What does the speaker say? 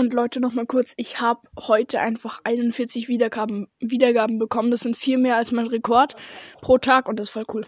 Und Leute, nochmal kurz, ich habe heute einfach 41 Wiedergaben, Wiedergaben bekommen. Das sind viel mehr als mein Rekord pro Tag und das ist voll cool.